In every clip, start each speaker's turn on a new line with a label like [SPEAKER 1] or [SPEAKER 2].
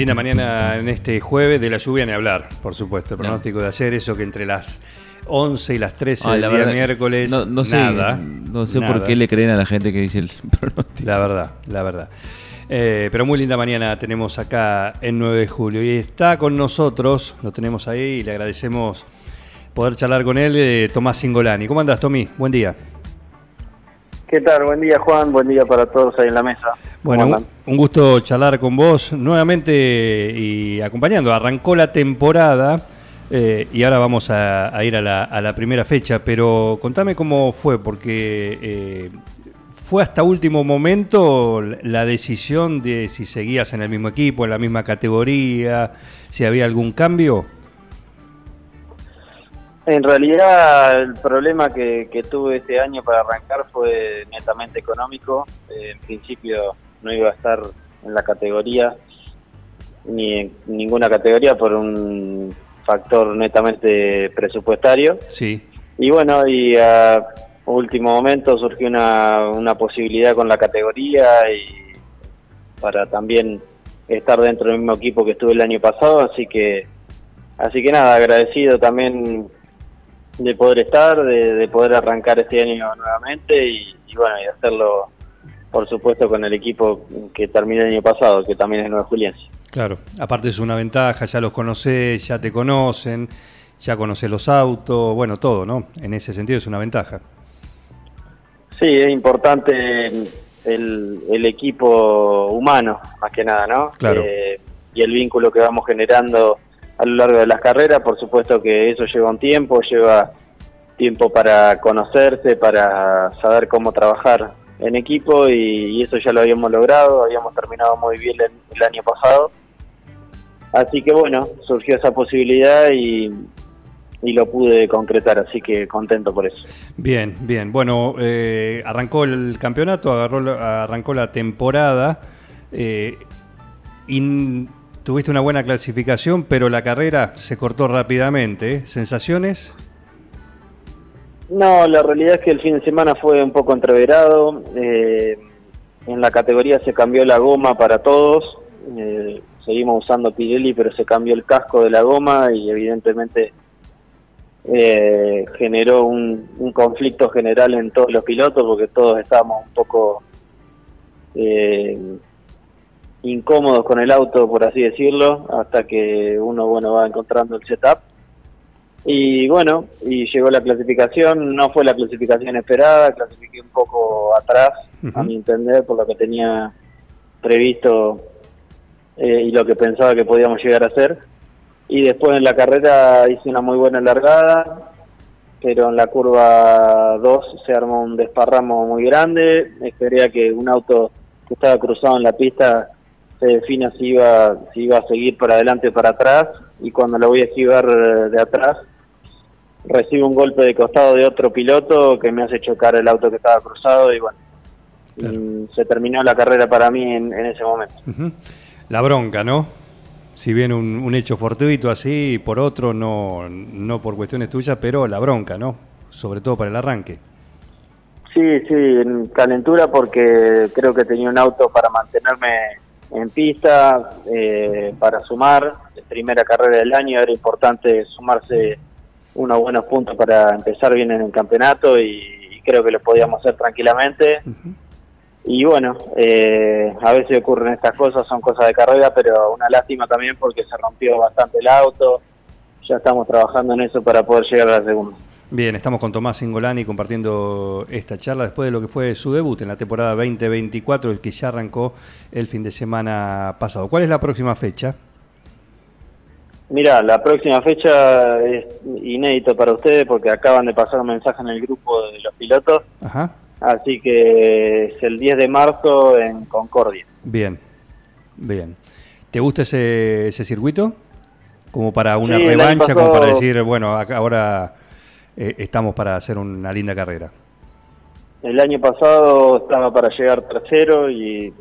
[SPEAKER 1] Linda mañana en este jueves de la lluvia ni hablar, por supuesto. El pronóstico de ayer, eso que entre las 11 y las 13
[SPEAKER 2] Ah,
[SPEAKER 1] del
[SPEAKER 2] la
[SPEAKER 1] día
[SPEAKER 2] verdad,
[SPEAKER 1] miércoles,
[SPEAKER 2] no, no sé,
[SPEAKER 1] nada.
[SPEAKER 2] no sé por qué le creen a la gente que dice el pronóstico.
[SPEAKER 1] La verdad, la verdad. Eh, pero muy linda mañana tenemos acá en 9 de julio. Y está con nosotros, lo tenemos ahí y le agradecemos poder charlar con él, eh, Tomás Singolani. ¿Cómo andas, Tommy? Buen día.
[SPEAKER 3] ¿Qué tal? Buen día, Juan. Buen día para todos ahí en la mesa.
[SPEAKER 1] Bueno,
[SPEAKER 3] ¿Cómo
[SPEAKER 1] un, gusto charlar con vos nuevamente y acompañando. Arrancó la temporada eh, y ahora vamos a, a ir a la, a la primera fecha, pero contame cómo fue, porque eh, fue hasta último momento la decisión de si seguías en el mismo equipo, en la misma categoría, si había algún cambio.
[SPEAKER 3] En realidad, el problema que, que tuve este año para arrancar fue netamente económico. Eh, en principio no iba a estar en la categoría, ni en ninguna categoría, por un factor netamente presupuestario.
[SPEAKER 1] Sí,
[SPEAKER 3] Y bueno, y a último momento surgió una, una posibilidad con la categoría y para también estar dentro del mismo equipo que estuve el año pasado, así que así que nada, agradecido también de poder estar, de, de poder arrancar este año nuevamente y, y bueno, y hacerlo por supuesto con el equipo que terminé el año pasado, que también es Nueva Juliense.
[SPEAKER 1] claro. Aparte es una ventaja, ya los conocés, ya te conocen, ya conocés los autos, bueno, todo, ¿no? En ese sentido es una ventaja.
[SPEAKER 3] Sí, es importante el, el equipo humano, más que nada, ¿no?
[SPEAKER 1] Claro.
[SPEAKER 3] Eh, y el vínculo que vamos generando a lo largo de las carreras, por supuesto que eso lleva un tiempo, lleva tiempo para conocerse, para saber cómo trabajar en equipo y, eso ya lo habíamos logrado, habíamos terminado muy bien el, año pasado. Así que bueno, surgió esa posibilidad y, lo pude concretar, así que contento por eso.
[SPEAKER 1] Bien, bien. Bueno, eh, arrancó el campeonato, agarró, arrancó la temporada eh, y n- tuviste una buena clasificación, pero la carrera se cortó rápidamente. ¿eh? ¿Sensaciones?
[SPEAKER 3] No, la realidad es que el fin de semana fue un poco entreverado. eh, en la categoría se cambió la goma para todos. eh, seguimos usando Pirelli, pero se cambió el casco de la goma y evidentemente generó un, un conflicto general en todos los pilotos porque todos estábamos un poco eh, incómodos con el auto, por así decirlo, hasta que uno bueno va encontrando el setup. Y bueno, y llegó la clasificación, no fue la clasificación esperada, clasifiqué un poco atrás, a mi entender, por lo que tenía previsto eh, y lo que pensaba que podíamos llegar a hacer. Y después en la carrera hice una muy buena largada, pero en la curva 2 se armó un desparramo muy grande. Esperé a que un auto que estaba cruzado en la pista se defina si iba, si iba a seguir para adelante o para atrás. Y cuando lo voy a esquivar eh, de atrás, recibo un golpe de costado de otro piloto que me hace chocar el auto que estaba cruzado. Y bueno,
[SPEAKER 1] Claro.
[SPEAKER 3] se terminó la carrera para mí en, en ese momento.
[SPEAKER 1] La bronca, ¿no? Si bien un, un hecho fortuito así, por otro, no, no por cuestiones tuyas, pero la bronca, ¿no? Sobre todo para el arranque.
[SPEAKER 3] Sí, sí, en calentura porque creo que tenía un auto para mantenerme en pista, eh, para sumar. Primera carrera del año era importante sumarse unos buenos puntos para empezar bien en el campeonato y, y creo que lo podíamos hacer tranquilamente. Y bueno, eh, a veces ocurren estas cosas, son cosas de carrera, pero una lástima también porque se rompió bastante el auto. Ya estamos trabajando en eso para poder llegar a la segunda.
[SPEAKER 1] Bien, estamos con Tomás Singolani compartiendo esta charla después de lo que fue su debut en la temporada 2024, el que ya arrancó el fin de semana pasado. ¿Cuál es la próxima fecha?
[SPEAKER 3] Mira, la próxima fecha es inédito para ustedes porque acaban de pasar un mensaje en el grupo de los pilotos.
[SPEAKER 1] Ajá.
[SPEAKER 3] Así que es el 10 de marzo en Concordia.
[SPEAKER 1] Bien, bien. ¿Te gusta ese, ese circuito? Como para una
[SPEAKER 3] Sí,
[SPEAKER 1] revancha, como para decir, bueno, ahora eh, estamos para hacer una linda carrera.
[SPEAKER 3] El año pasado estaba para llegar tercero y,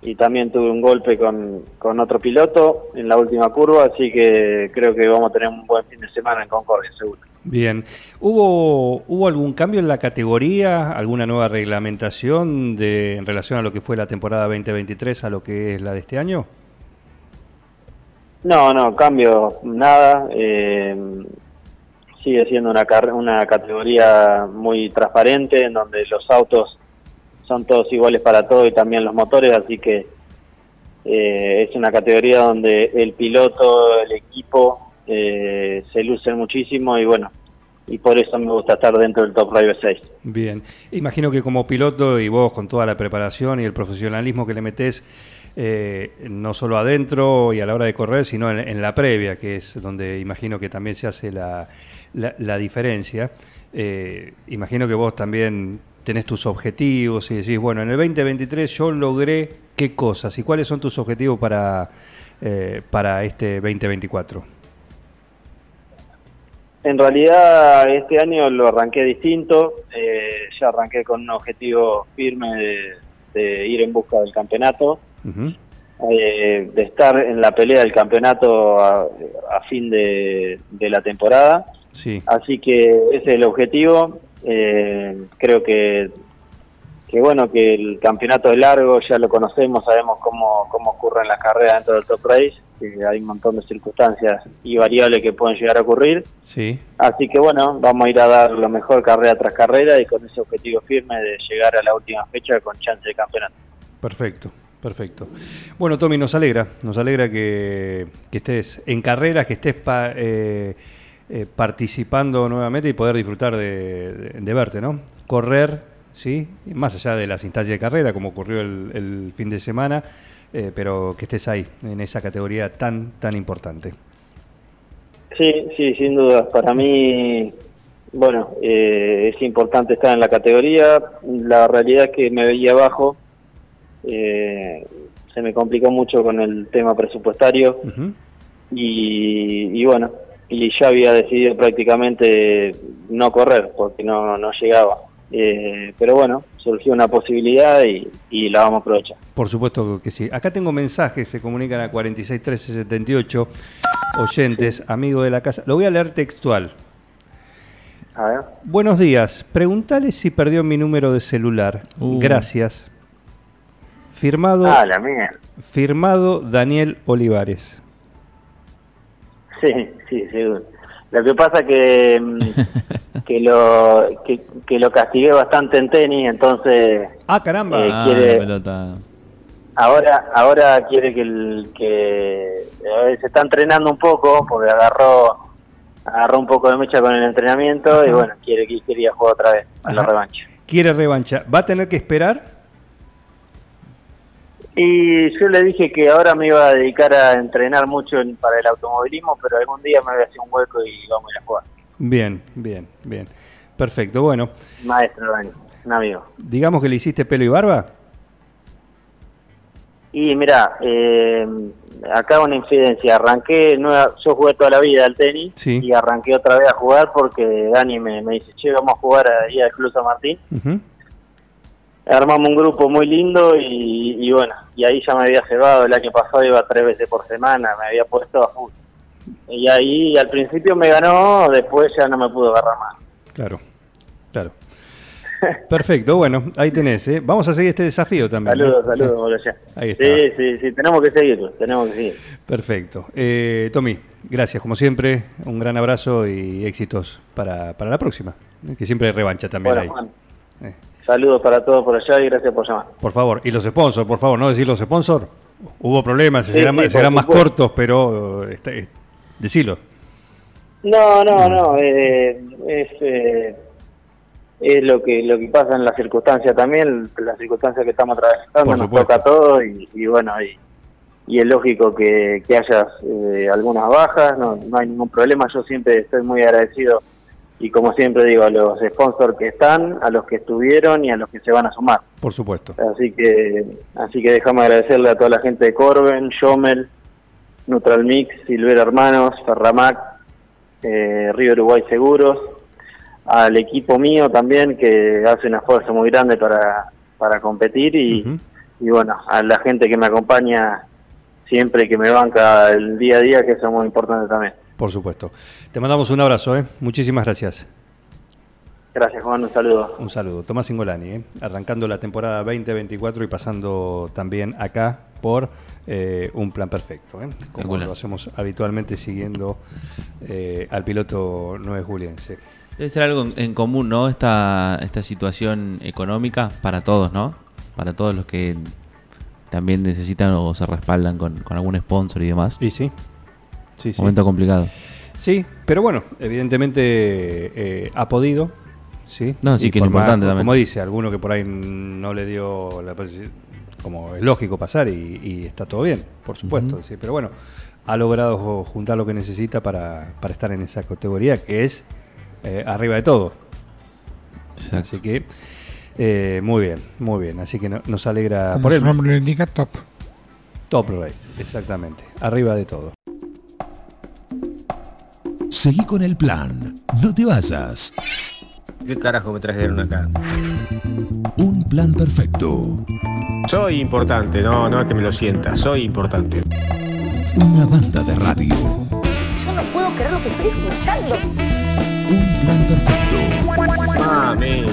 [SPEAKER 3] y también tuve un golpe con, con otro piloto en la última curva, así que creo que vamos a tener un buen fin de semana en Concordia, seguro.
[SPEAKER 1] Bien. ¿Hubo, ¿Hubo algún cambio en la categoría? ¿Alguna nueva reglamentación de, en relación a lo que fue la temporada 2023 a lo que es la de este año?
[SPEAKER 3] No, no, cambio nada. eh, sigue siendo una, carre- una categoría muy transparente en donde los autos son todos iguales para todos y también los motores, así que eh, es una categoría donde el piloto, el equipo eh, se lucen muchísimo y bueno, y por eso me gusta estar dentro del Top Driver 6.
[SPEAKER 1] Bien. Imagino que como piloto y vos con toda la preparación y el profesionalismo que le metés, eh, no solo adentro y a la hora de correr, sino en, la previa, que es donde imagino que también se hace la, la- la diferencia. Eh, imagino que vos también tenés tus objetivos y decís, bueno, en el 2023 yo logré qué cosas y cuáles son tus objetivos para, eh, para este 2024.
[SPEAKER 3] En realidad este año lo arranqué distinto, eh, ya arranqué con un objetivo firme de, de ir en busca del campeonato, eh, de estar en la pelea del campeonato a, a fin de, de la temporada.
[SPEAKER 1] Sí,
[SPEAKER 3] Así que ese es el objetivo. Eh, creo que, que bueno, que el campeonato es largo, ya lo conocemos, sabemos cómo, cómo ocurren las carreras dentro del top race, que hay un montón de circunstancias y variables que pueden llegar a ocurrir.
[SPEAKER 1] sí.
[SPEAKER 3] Así que bueno, vamos a ir a dar lo mejor carrera tras carrera y con ese objetivo firme de llegar a la última fecha con chance de campeonato.
[SPEAKER 1] Perfecto, perfecto. Bueno, Tommy, nos alegra, nos alegra que, que estés en carreras, que estés pa- eh, eh, participando nuevamente y poder disfrutar de, de- de verte, ¿no? Correr, ¿sí? Más allá de las instancias de carrera, como ocurrió el, el fin de semana, eh, pero que estés ahí, en esa categoría tan, tan importante.
[SPEAKER 3] Sí, sí, sin duda. Para mí, bueno, eh, es importante estar en la categoría. La realidad es que me veía abajo. Eh, se me complicó mucho con el tema presupuestario y, y bueno, y ya había decidido prácticamente no correr porque no, no llegaba. Eh, pero bueno, surgió una posibilidad y, y la vamos a aprovechar.
[SPEAKER 1] Por supuesto que sí. Acá tengo mensajes, se comunican a 461378 oyentes, amigo de la casa. Lo voy a leer textual.
[SPEAKER 3] A ver.
[SPEAKER 1] Buenos días. Preguntale si perdió mi número de celular.
[SPEAKER 2] Uh.
[SPEAKER 1] Gracias. Firmado,
[SPEAKER 3] Ah, la mía.
[SPEAKER 1] firmado Daniel Olivares.
[SPEAKER 3] Sí, sí, seguro. Lo que pasa que que lo que, que lo castigué bastante en tenis, entonces
[SPEAKER 1] Ah, caramba.
[SPEAKER 3] Eh,
[SPEAKER 2] Ah,
[SPEAKER 3] quiere-
[SPEAKER 2] pelota.
[SPEAKER 3] ahora ahora quiere que el, que eh, se está entrenando un poco porque agarró agarró un poco de mecha con el entrenamiento y bueno quiere que quería jugar otra vez a la revancha.
[SPEAKER 1] Quiere revancha. ¿Va a tener que esperar?
[SPEAKER 3] Y yo le dije que ahora me iba a dedicar a entrenar mucho en- para el automovilismo, pero algún día me voy a hacer un hueco y vamos a ir a jugar.
[SPEAKER 1] Bien, bien, bien. Perfecto. Bueno,
[SPEAKER 3] Maestro Dani, un amigo.
[SPEAKER 1] digamos que le hiciste pelo y barba.
[SPEAKER 3] Y mira, eh, acá una infidencia. Arranqué, nueva, yo jugué toda la vida al tenis
[SPEAKER 1] Sí.
[SPEAKER 3] y arranqué otra vez a jugar porque Dani me, me dice, che, vamos a jugar ahí al Club San Martín. Armamos un grupo muy lindo y, y bueno, y ahí ya me había cebado. El año pasado iba tres veces por semana, me había puesto a full. Y ahí al principio me ganó, después ya no me pudo agarrar más.
[SPEAKER 1] Claro, claro. Perfecto, bueno, ahí tenés. ¿eh? Vamos a seguir este desafío también. ¿no?
[SPEAKER 3] Saludos, saludos, Boloya.
[SPEAKER 1] Ahí está.
[SPEAKER 3] Sí, sí, sí, tenemos que seguirlo, tenemos que seguir.
[SPEAKER 1] Perfecto. Eh, Tommy, gracias como siempre. Un gran abrazo y éxitos para, para la próxima. eh, Que siempre hay revancha también
[SPEAKER 3] Bueno,
[SPEAKER 1] ahí.
[SPEAKER 3] Juan,
[SPEAKER 1] Eh,
[SPEAKER 3] saludos para todos por allá y gracias por llamar.
[SPEAKER 1] por favor. Y los sponsors, por favor, no decir los sponsors. Hubo problemas,
[SPEAKER 3] Sí,
[SPEAKER 1] serán,
[SPEAKER 3] sí,
[SPEAKER 1] más cortos, pero eh, está- eh, decilo.
[SPEAKER 3] No, no, no, eh, es, eh, es lo que lo que pasa en las circunstancias también, las circunstancias que estamos atravesando nos toca a todos y, y bueno, y, y es lógico que, que haya eh, algunas bajas, no, no hay ningún problema, yo siempre estoy muy agradecido y como siempre digo, a los sponsors que están, a los que estuvieron y a los que se van a sumar.
[SPEAKER 1] Por supuesto.
[SPEAKER 3] Así que así que dejamos agradecerle a toda la gente de Corben, Schomel, Neutral Mix, Silvera Hermanos, Ferramac, eh, Río Uruguay Seguros, al equipo mío también que hace un esfuerzo muy grande para, para competir y, y bueno, a la gente que me acompaña siempre que me banca el día a día, que eso es muy importante también.
[SPEAKER 1] Por supuesto. Te mandamos un abrazo, ¿eh? Muchísimas gracias.
[SPEAKER 3] Gracias Juan, un saludo.
[SPEAKER 1] Un saludo. Tomás Ingolani, ¿eh? arrancando la temporada 2024 y pasando también acá por eh, un plan perfecto, ¿eh? como lo hacemos habitualmente siguiendo eh, al piloto 9 juliense.
[SPEAKER 2] Debe ser algo en, en común, ¿no? Esta, esta situación económica para todos, ¿no? Para todos los que también necesitan o se respaldan con, con algún sponsor y demás.
[SPEAKER 1] Y sí, sí, sí.
[SPEAKER 2] Momento complicado.
[SPEAKER 1] Sí, pero bueno, evidentemente eh, ha podido. Sí,
[SPEAKER 2] No, sí,
[SPEAKER 1] Y
[SPEAKER 2] que es importante
[SPEAKER 1] más-
[SPEAKER 2] también.
[SPEAKER 1] Como dice, alguno que por ahí no le dio la como es lógico pasar y, y está todo bien, por supuesto. Sí, pero bueno, ha logrado juntar lo que necesita para, para estar en esa categoría que es eh, arriba de todo.
[SPEAKER 2] Exacto.
[SPEAKER 1] Así que eh, muy bien, muy bien. Así que no- nos alegra
[SPEAKER 4] Como
[SPEAKER 1] por
[SPEAKER 4] su
[SPEAKER 1] él.
[SPEAKER 4] nombre lo indica, top.
[SPEAKER 1] Top Race, exactamente. Arriba de todo.
[SPEAKER 5] Seguí con el plan. No te vayas.
[SPEAKER 6] ¿Qué carajo me una acá?
[SPEAKER 5] Un plan perfecto.
[SPEAKER 6] Soy importante, no, no es que me lo sienta, soy importante.
[SPEAKER 5] Una banda de radio.
[SPEAKER 7] Yo no puedo creer lo que estoy escuchando.
[SPEAKER 5] Un plan perfecto.
[SPEAKER 6] Mami.